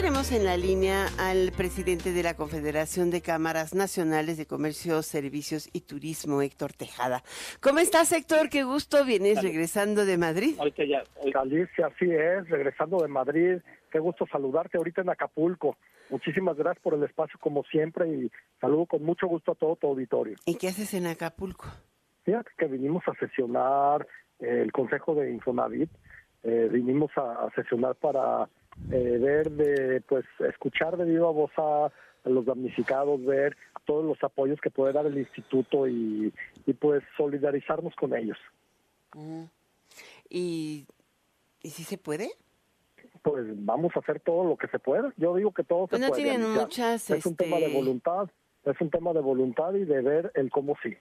tenemos en la línea al presidente de la Confederación de Cámaras Nacionales de Comercio, Servicios y Turismo, Héctor Tejada. ¿Cómo estás, Héctor? Qué gusto. ¿Vienes regresando de Madrid? Ahorita ya. Alicia, así es, regresando de Madrid. Qué gusto saludarte ahorita en Acapulco. Muchísimas gracias por el espacio, como siempre, y saludo con mucho gusto a todo tu auditorio. ¿Y qué haces en Acapulco? Fíjate que vinimos a sesionar eh, el Consejo de Infonavit. Eh, vinimos a, a sesionar para eh, ver, de, pues escuchar de viva voz a, los damnificados, ver todos los apoyos que puede dar el instituto y, y pues solidarizarnos con ellos. ¿Y, ¿Y si se puede? Pues vamos a hacer todo lo que se pueda. Yo digo que todo pues se no puede. tienen muchas, es un tema de este, voluntad, es un tema de voluntad y de ver el cómo sí.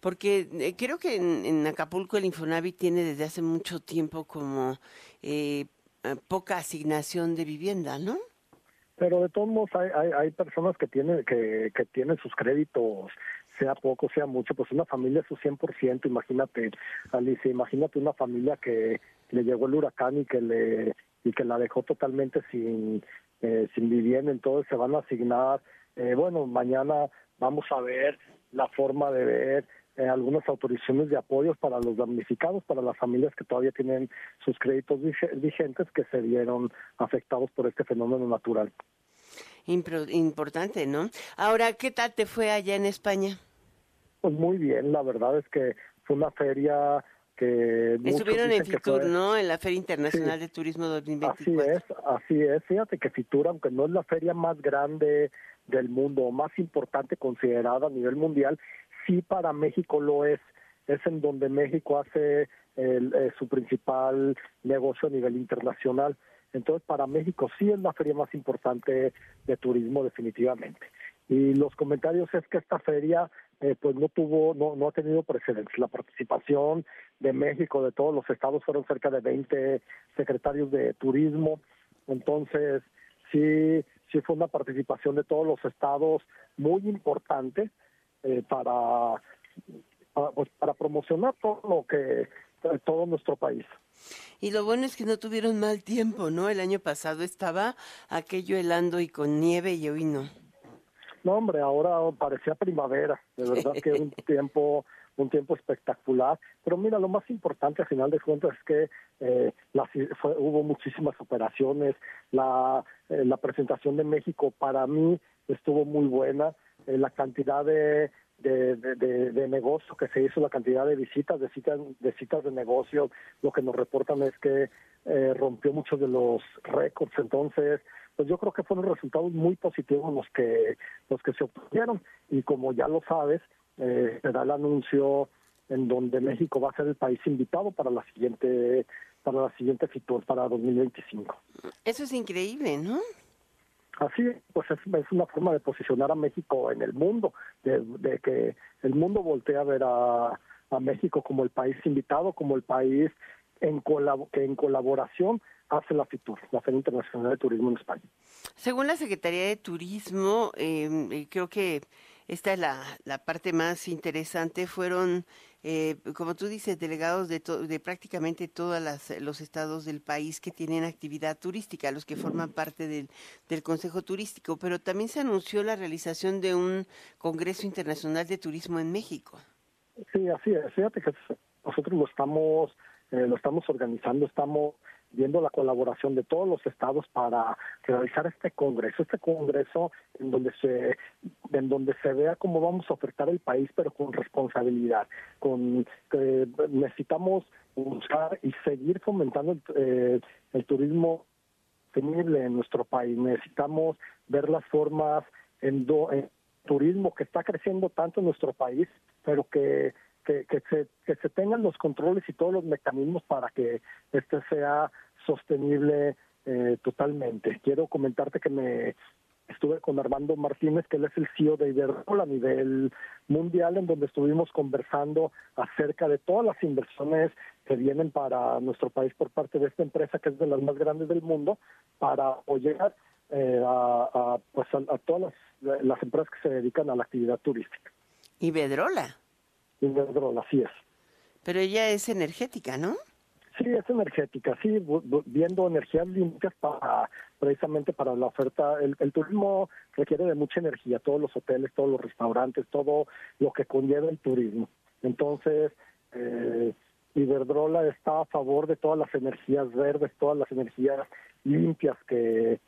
Porque eh, creo que en, en Acapulco el Infonavit tiene desde hace mucho tiempo como eh, eh, poca asignación de vivienda, ¿no? Pero de todos modos hay, hay, hay personas que tienen que, que tienen sus créditos, sea poco, sea mucho, pues una familia es su 100%, imagínate, Alicia, imagínate una familia que le llegó el huracán y que le y que la dejó totalmente sin eh, sin vivienda, entonces se van a asignar, eh, bueno, mañana vamos a ver la forma de ver eh, algunas autorizaciones de apoyos para los damnificados, para las familias que todavía tienen sus créditos vige- vigentes que se vieron afectados por este fenómeno natural. Impro- importante, ¿no? Ahora, ¿qué tal te fue allá en España? Pues muy bien, la verdad es que fue una feria que... Estuvieron en Fitur, fue- ¿no? En la Feria Internacional de Turismo Así 2024. es, así es. Fíjate que Fitur, aunque no es la feria más grande del mundo más importante considerada a nivel mundial, sí para México lo es. Es en donde México hace el, eh, su principal negocio a nivel internacional. Entonces, para México sí es la feria más importante de turismo definitivamente. Y los comentarios es que esta feria eh, pues no tuvo, no, no ha tenido precedentes. La participación de México, de todos los estados, fueron cerca de 20 secretarios de turismo. Entonces, sí, sí fue una participación de todos los estados muy importante eh, para, para, pues, para promocionar todo lo que todo nuestro país. Y lo bueno es que no tuvieron mal tiempo, ¿no? El año pasado estaba aquello helando y con nieve y hoy no. No, hombre, ahora parecía primavera, de verdad que un tiempo un tiempo espectacular, pero mira, lo más importante al final de cuentas es que eh, las, fue, hubo muchísimas operaciones, la, eh, la presentación de México para mí estuvo muy buena, eh, la cantidad de, de, de, de, de negocio que se hizo, la cantidad de visitas, de citas, de citas de negocio, lo que nos reportan es que eh, rompió muchos de los récords, entonces pues yo creo que fueron resultados muy positivos los que los que se obtuvieron. Y como ya lo sabes eh, se da el anuncio en donde México va a ser el país invitado para la siguiente para la siguiente FITUR para 2025 Eso es increíble, ¿no? Así, pues es, una forma de posicionar a México en el mundo, de, que el mundo voltee a ver a, México como el país invitado, como el país en que en colaboración hace la FITUR, la Feria Internacional de Turismo en España. Según la Secretaría de Turismo, eh, creo que esta es la, parte más interesante, fueron, eh, como tú dices, delegados de, de prácticamente todos los estados del país que tienen actividad turística, los que forman parte del, del Consejo Turístico, pero también se anunció la realización de un Congreso Internacional de Turismo en México. Sí, así es. Fíjate que nosotros lo estamos, eh, lo estamos organizando, estamos viendo la colaboración de todos los estados para realizar este congreso, este congreso en donde se en donde se vea cómo vamos a ofertar el país, pero con responsabilidad, con eh, necesitamos buscar y seguir fomentando el, eh, el turismo sostenible en nuestro país. Necesitamos ver las formas en, do, en turismo que está creciendo tanto en nuestro país, pero que que, que, se, que se tengan los controles y todos los mecanismos para que este sea sostenible eh, totalmente. Quiero comentarte que me estuve con Armando Martínez, que él es el CEO de Iberol a nivel mundial, en donde estuvimos conversando acerca de todas las inversiones que vienen para nuestro país por parte de esta empresa, que es de las más grandes del mundo, para apoyar eh, a, a, pues a, a todas las, las empresas que se dedican a la actividad turística. Iberdrola. Iberdrola, así es. Pero ella es energética, ¿no? Sí, es energética, sí, viendo energías limpias para, precisamente para la oferta. El, turismo requiere de mucha energía, todos los hoteles, todos los restaurantes, todo lo que conlleva el turismo. Entonces, eh, Iberdrola está a favor de todas las energías verdes, todas las energías limpias que,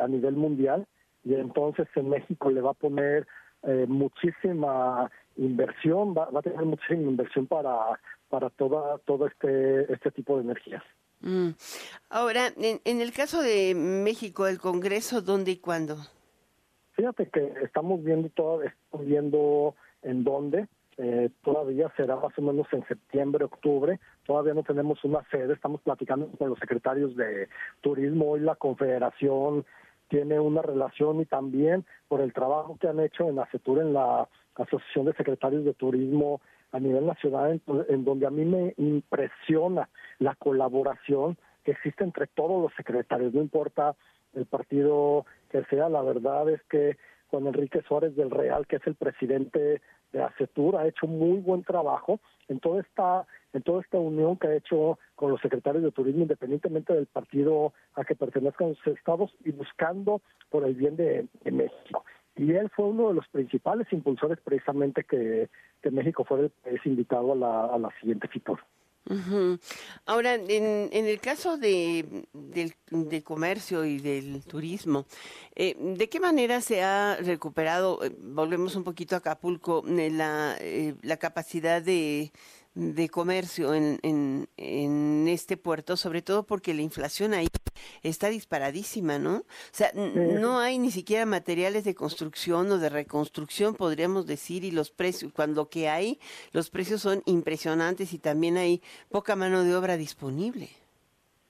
a nivel mundial y entonces en México le va a poner eh, muchísima inversión, va, a tener muchísima inversión para, para toda, todo este, este tipo de energías. Mm. Ahora, en, en, el caso de México, el Congreso, ¿dónde y cuándo? Fíjate que estamos viendo todo, estamos viendo en dónde. Eh, todavía será más o menos en septiembre, octubre. Todavía no tenemos una sede. Estamos platicando con los secretarios de turismo. Hoy la Confederación tiene una relación y también por el trabajo que han hecho en ACETUR, en la Asociación de Secretarios de Turismo a nivel nacional, en, donde a mí me impresiona la colaboración que existe entre todos los secretarios, no importa el partido que sea, la verdad es que Juan Enrique Suárez del Real, que es el presidente de ACETUR, ha hecho muy buen trabajo en toda esta en toda esta unión que ha hecho con los secretarios de turismo, independientemente del partido a que pertenezcan los estados y buscando por el bien de, México. Y él fue uno de los principales impulsores precisamente que, México fue el país invitado a la, a la siguiente FITUR. Ahora, en, en, el caso de, del, comercio y del turismo, eh, ¿de qué manera se ha recuperado, eh, volvemos un poquito a Acapulco, eh, la, la capacidad de, de comercio en, en, en, este puerto, sobre todo porque la inflación ahí está disparadísima, ¿no? O sea, no hay ni siquiera materiales de construcción o de reconstrucción, podríamos decir, y los precios, cuando que hay, los precios son impresionantes y también hay poca mano de obra disponible.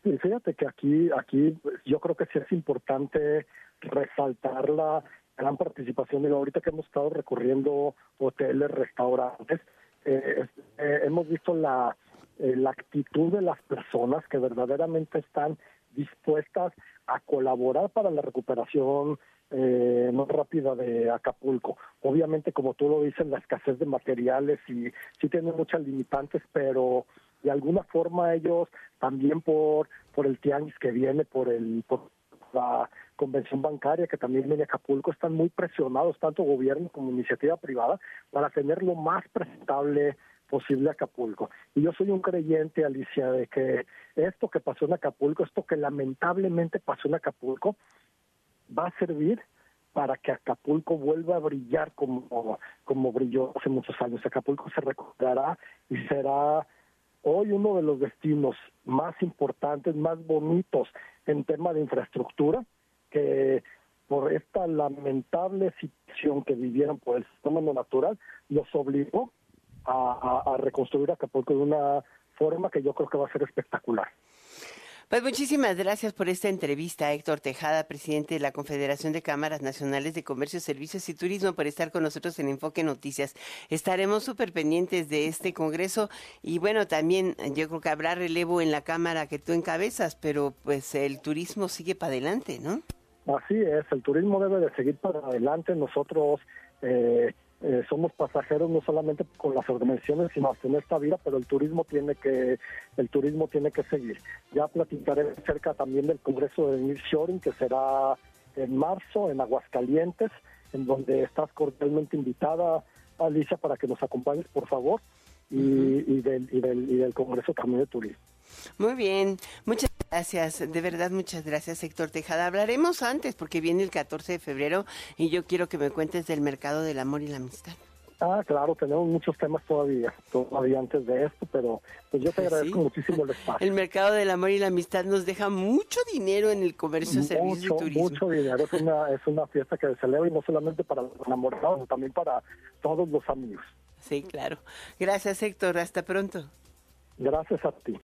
Sí, fíjate que aquí, aquí yo creo que sí es importante resaltar la gran participación. de ahorita que hemos estado recorriendo hoteles, restaurantes, eh, eh, hemos visto la, eh, la actitud de las personas que verdaderamente están dispuestas a colaborar para la recuperación eh, más rápida de Acapulco. Obviamente, como tú lo dices, la escasez de materiales y sí tiene muchas limitantes, pero de alguna forma ellos también por por el tianguis que viene, por el por la convención bancaria que también viene a Acapulco, están muy presionados, tanto gobierno como iniciativa privada, para tener lo más presentable posible Acapulco. Y yo soy un creyente, Alicia, de que esto que pasó en Acapulco, esto que lamentablemente pasó en Acapulco, va a servir para que Acapulco vuelva a brillar como, como brilló hace muchos años. Acapulco se recuperará y será hoy uno de los destinos más importantes, más bonitos en tema de infraestructura, que por esta lamentable situación que vivieron por el sistema natural, los obligó a, a, reconstruir Acapulco de una forma que yo creo que va a ser espectacular. Pues muchísimas gracias por esta entrevista, Héctor Tejada, presidente de la Confederación de Cámaras Nacionales de Comercio, Servicios y Turismo, por estar con nosotros en Enfoque Noticias. Estaremos súper pendientes de este Congreso y bueno, también yo creo que habrá relevo en la Cámara que tú encabezas, pero pues el turismo sigue para adelante, ¿no? Así es, el turismo debe de seguir para adelante. Nosotros eh, eh, somos pasajeros no solamente con las organizaciones, sino hasta en esta vida, pero el turismo tiene que el turismo tiene que seguir. Ya platicaré cerca también del Congreso de Nearshoring, que será en marzo en Aguascalientes, en donde estás cordialmente invitada, Alicia, para que nos acompañes, por favor, y, y, del, y, del, y del Congreso también de Turismo. Muy bien, muchas gracias, de verdad muchas gracias Héctor Tejada. Hablaremos antes porque viene el 14 de febrero y yo quiero que me cuentes del mercado del amor y la amistad. Ah, claro, tenemos muchos temas todavía, todavía antes de esto, pero pues yo te agradezco muchísimo el espacio. El mercado del amor y la amistad nos deja mucho dinero en el comercio, mucho, servicio y turismo. Mucho dinero, es una, es una fiesta que se celebra y no solamente para los enamorados, sino también para todos los amigos. Sí, claro. Gracias Héctor, hasta pronto. Gracias a ti.